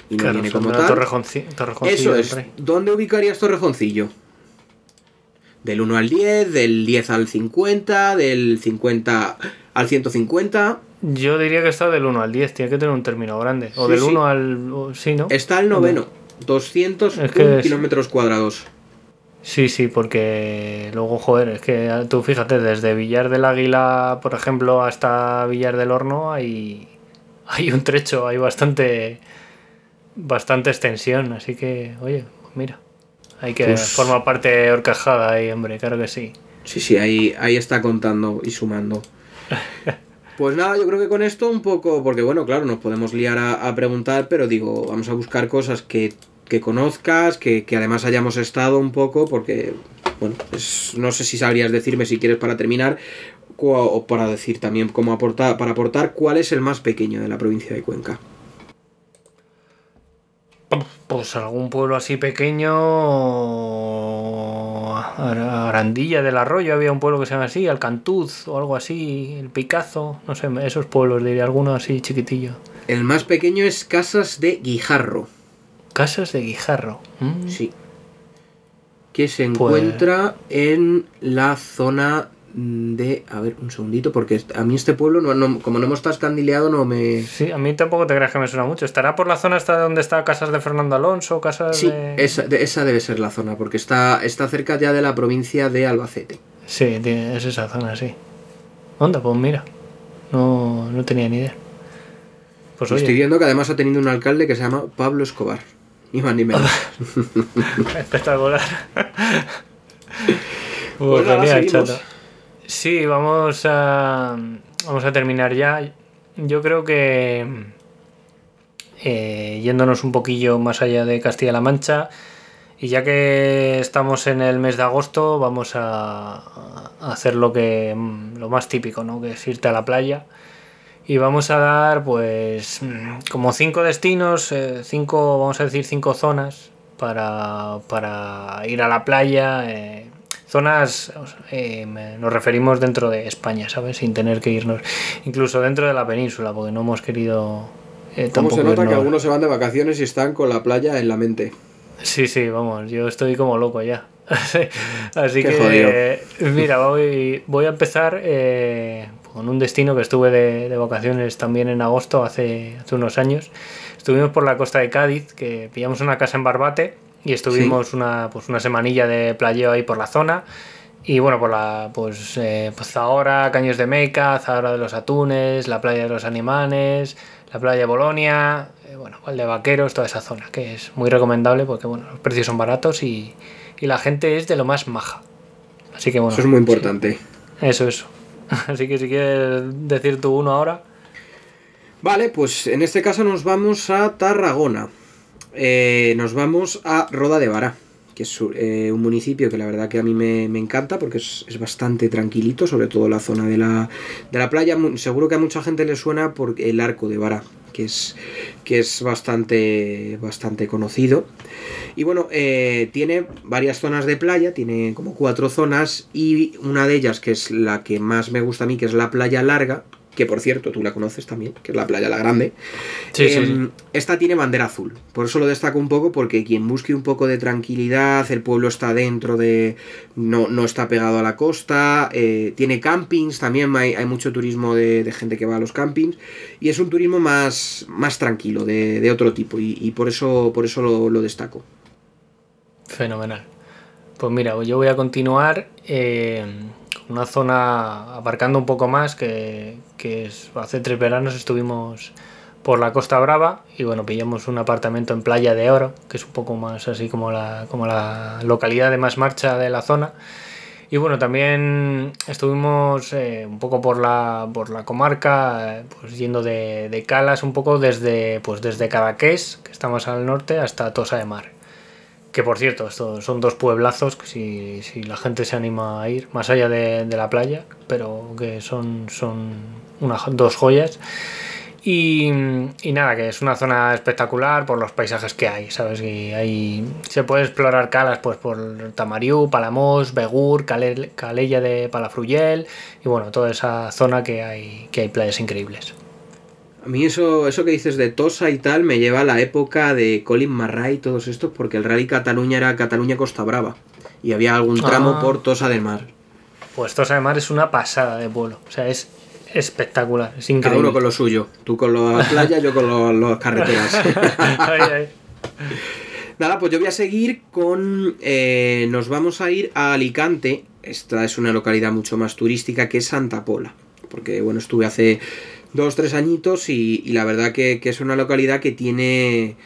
Speaker 2: y no
Speaker 1: Claro,
Speaker 2: viene como tal.
Speaker 1: Torrejonci- Torrejoncillo
Speaker 2: Eso es. ¿Dónde ubicarías Torrejoncillo? Del 1 al 10, del 10 al 50, del 50 al 150.
Speaker 1: Yo diría que está del 1 al 10, tiene que tener un término grande. O
Speaker 2: Sí,
Speaker 1: del
Speaker 2: sí.
Speaker 1: 1 al. o- Sí, ¿no?
Speaker 2: Está el noveno, 200
Speaker 1: Es que
Speaker 2: kilómetros cuadrados.
Speaker 1: Sí, sí, porque luego, joder, es que tú fíjate, desde Villar del Águila, por ejemplo, hasta Villar del Horno hay, hay un trecho, hay bastante, bastante extensión, así que, oye, mira, hay que
Speaker 2: Pues-
Speaker 1: formar parte de Horcajada ahí, hombre, claro que sí.
Speaker 2: Sí, sí, ahí, ahí está contando y sumando. Pues nada, yo creo que con esto un poco, porque bueno, claro, nos podemos liar a, a preguntar, pero digo, vamos a buscar cosas que, que conozcas, que, que además hayamos estado un poco, porque, bueno, no sé si sabrías decirme si quieres para terminar, o para decir también cómo aportar, para aportar cuál es el más pequeño de la provincia de Cuenca.
Speaker 1: Pues algún pueblo así pequeño, Ar- Arandilla del Arroyo, había un pueblo que se llama así, Alcantuz o algo así, El Picazo, no sé, esos pueblos, diría alguno así chiquitillo.
Speaker 2: El más pequeño es Casas de Guijarro,
Speaker 1: Casas de Guijarro. Mm.
Speaker 2: sí. Que se
Speaker 1: Pues-
Speaker 2: encuentra en la zona de... A ver, un segundito, porque a mí este pueblo, no, no- como no hemos estado escandileado, no me...
Speaker 1: Sí, a mí tampoco te creas que me suena mucho. ¿Estará por la zona hasta donde está Casas de Fernando Alonso? Casas
Speaker 2: Sí,
Speaker 1: de...
Speaker 2: esa, de- esa debe ser la zona, porque está, está cerca ya de la provincia de Albacete.
Speaker 1: Sí, es esa zona, sí. Onda, pues mira. No, no tenía ni idea. Pues
Speaker 2: Estoy
Speaker 1: oye,
Speaker 2: viendo que además ha tenido un alcalde que se llama Pablo Escobar. Ni más ni menos.
Speaker 1: espectacular.
Speaker 2: Pues
Speaker 1: pues genial, chato. Sí, vamos a, vamos a terminar ya. Yo creo que eh, yéndonos un poquillo más allá de Castilla-La Mancha, y ya que estamos en el mes de agosto, vamos a, a hacer lo que lo más típico, ¿no? Que es irte a la playa. Y vamos a dar, pues, mm, como cinco destinos, eh, cinco, vamos a decir, cinco zonas para, para ir a la playa. eh, zonas, eh, nos referimos dentro de España, ¿sabes? Sin tener que irnos, incluso dentro de la península, porque no hemos querido... eh,
Speaker 2: ¿Cómo se nota que algunos se van de vacaciones y están con la playa en la mente?
Speaker 1: Sí, sí, vamos, yo estoy como loco ya. Así
Speaker 2: Qué
Speaker 1: que, mira, voy, voy a empezar eh, con un destino que estuve de, de vacaciones también en agosto, hace, hace unos años. Estuvimos por la costa de Cádiz, que pillamos una casa en Barbate y estuvimos una, pues una semanilla de playeo ahí por la zona. Y bueno, por la, pues, eh, pues Zahora, Caños de Meca, Zahora de los Atunes, la playa de los Animanes, la playa de Bolonia, eh, bueno, el de Vaqueros, toda esa zona, que es muy recomendable porque bueno, los precios son baratos y, y la gente es de lo más maja. Así que bueno.
Speaker 2: Eso es muy importante.
Speaker 1: sí, eso, eso. Así que si quieres decir tú uno ahora.
Speaker 2: Vale, pues en este caso nos vamos a Tarragona. Eh, nos vamos a Roda de Vara, que es eh, un municipio que la verdad que a mí me, me encanta porque es, es bastante tranquilito, sobre todo la zona de la, de la playa. Seguro que a mucha gente le suena por el arco de Vara, que es, que es bastante, bastante conocido. Y bueno, eh, tiene varias zonas de playa, tiene como cuatro zonas y una de ellas, que es la que más me gusta a mí, que es la playa larga, que por cierto tú la conoces también, que es la playa La Grande.
Speaker 1: Sí, sí,
Speaker 2: Em,
Speaker 1: sí.
Speaker 2: Esta tiene bandera azul, por eso lo destaco un poco, porque quien busque un poco de tranquilidad, el pueblo está dentro de... no, no está pegado a la costa, eh, tiene campings, también hay, hay mucho turismo de, de gente que va a los campings, y es un turismo más, más tranquilo, de, de otro tipo, y, y por eso, por eso lo, lo destaco.
Speaker 1: Fenomenal. Pues mira, yo voy a continuar eh, una zona aparcando un poco más, que, hace tres veranos estuvimos por la Costa Brava y bueno, pillamos un apartamento en Playa de Oro, que es un poco más así como la, como la localidad de más marcha de la zona. Y bueno, también estuvimos eh, un poco por la, por la comarca, eh, pues yendo de, de Calas un poco desde, pues desde Cadaqués, que estamos al norte, hasta Tosa de Mar. Que por cierto, estos son dos pueblazos que si, si la gente se anima a ir, más allá de, de la playa, pero que son, son una, dos joyas. Y, y nada, que es una zona espectacular por los paisajes que hay, ¿sabes? Y hay, se puede explorar calas pues por Tamariú, Palamós, Begur, Cale- Calella de Palafruyel y bueno, toda esa zona que hay, que hay playas increíbles.
Speaker 2: A mí eso, eso que dices de Tosa y tal me lleva a la época de Colin Marray y todos estos, porque el Rally Cataluña era Cataluña-Costa Brava, y había algún tramo
Speaker 1: Ah.
Speaker 2: por Tosa del Mar.
Speaker 1: Pues Tosa de Mar es una pasada de pueblo, o sea, es espectacular, es
Speaker 2: Cada
Speaker 1: increíble.
Speaker 2: uno con lo suyo. Tú con la playa, yo con las carreteras.
Speaker 1: Ay, ay.
Speaker 2: Nada, pues yo voy a seguir con... eh, nos vamos a ir a Alicante. Esta es una localidad mucho más turística que es Santa Pola. Porque, bueno, estuve hace dos, tres añitos y, y la verdad que, que es una localidad que tiene...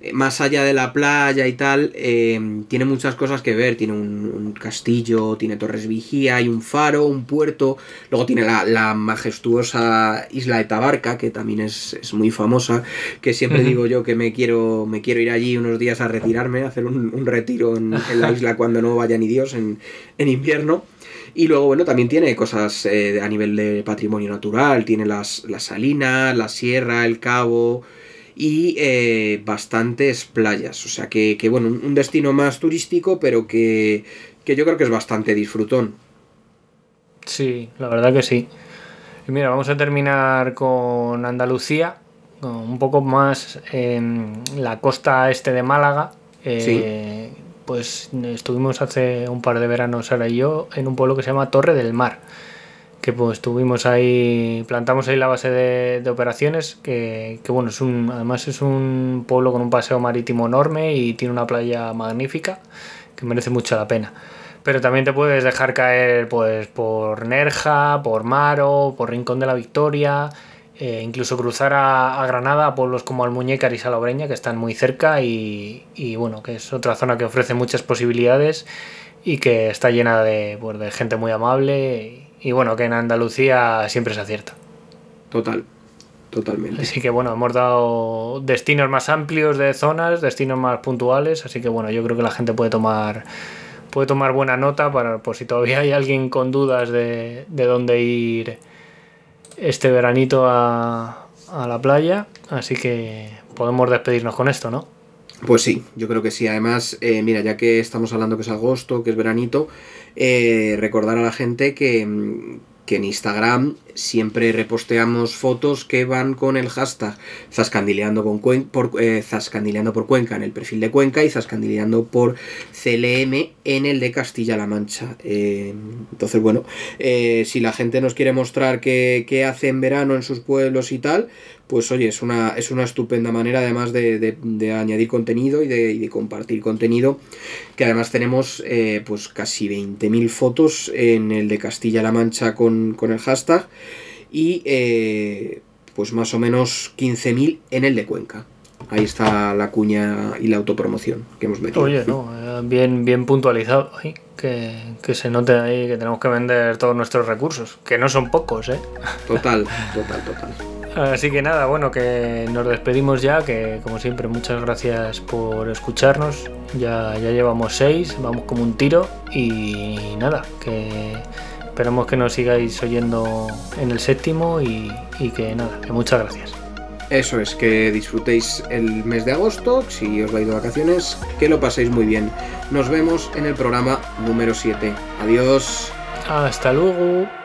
Speaker 2: eh, Más allá de la playa y tal, eh, tiene muchas cosas que ver. Tiene un, un castillo, tiene torres vigía, hay un faro, un puerto. Luego tiene la, la majestuosa isla de Tabarca, que también es, es muy famosa. Que siempre digo yo que me quiero, me quiero ir allí unos días a retirarme, a hacer un, un retiro en, en la isla cuando no vaya ni Dios en, en invierno. Y luego, bueno, también tiene cosas eh, a nivel de patrimonio natural. Tiene las, las salinas, la sierra, el cabo y eh, bastantes playas. O sea que, que, bueno, un destino más turístico, pero que, que yo creo que es bastante disfrutón.
Speaker 1: Sí, la verdad que sí. Y mira, vamos a terminar con Andalucía, un poco más en la costa este de Málaga. Eh, Pues estuvimos hace un par de veranos, Sara y yo, en un pueblo que se llama Torre del Mar. Que pues estuvimos ahí, plantamos ahí la base de, de operaciones, que, que bueno, es un, además es un pueblo con un paseo marítimo enorme y tiene una playa magnífica, que merece mucho la pena. Pero también te puedes dejar caer pues por Nerja, por Maro, por Rincón de la Victoria, eh, incluso cruzar a, a Granada, a pueblos como Almuñécar y Salobreña, que están muy cerca y, y, bueno, que es otra zona que ofrece muchas posibilidades y que está llena de, pues, de gente muy amable y, y bueno, que en Andalucía siempre se acierta.
Speaker 2: Total, totalmente.
Speaker 1: Así que bueno, hemos dado destinos más amplios de zonas, destinos más puntuales, así que bueno, yo creo que la gente puede tomar puede tomar buena nota para por si todavía hay alguien con dudas de, de dónde ir este veranito a, a la playa, así que podemos despedirnos con esto, ¿no?
Speaker 2: Pues sí, yo creo que sí. Además, eh, mira, ya que estamos hablando que es agosto, que es veranito, eh, recordar a la gente que, mm, que en Instagram siempre reposteamos fotos que van con el hashtag zascandileando, por, eh, zascandileando por Cuenca en el perfil de Cuenca y zascandileando por CLM en el de Castilla-La Mancha. Eh, entonces, bueno, eh, si la gente nos quiere mostrar qué, qué hace en verano en sus pueblos y tal, pues oye, es una, es una estupenda manera además de, añadir contenido y de, compartir contenido, que además tenemos eh, pues casi 20.000 fotos en el de Castilla-La Mancha con, el hashtag y eh, pues más o menos 15.000 en el de Cuenca. Ahí está la cuña y la autopromoción que hemos metido.
Speaker 1: Oye, no, eh, bien, bien puntualizado. Que, que, se note ahí que tenemos que vender todos nuestros recursos, que no son pocos, ¿eh?
Speaker 2: Total, total, total.
Speaker 1: Así que nada, bueno, que nos despedimos ya, que como siempre muchas gracias por escucharnos. Ya, ya llevamos seis, vamos como un tiro y nada, que esperamos que nos sigáis oyendo en el séptimo y, y que nada, que muchas gracias.
Speaker 2: Eso es, que disfrutéis el mes de agosto, si os vais de vacaciones, que lo paséis muy bien. Nos vemos en el programa número 7. Adiós.
Speaker 1: Hasta luego.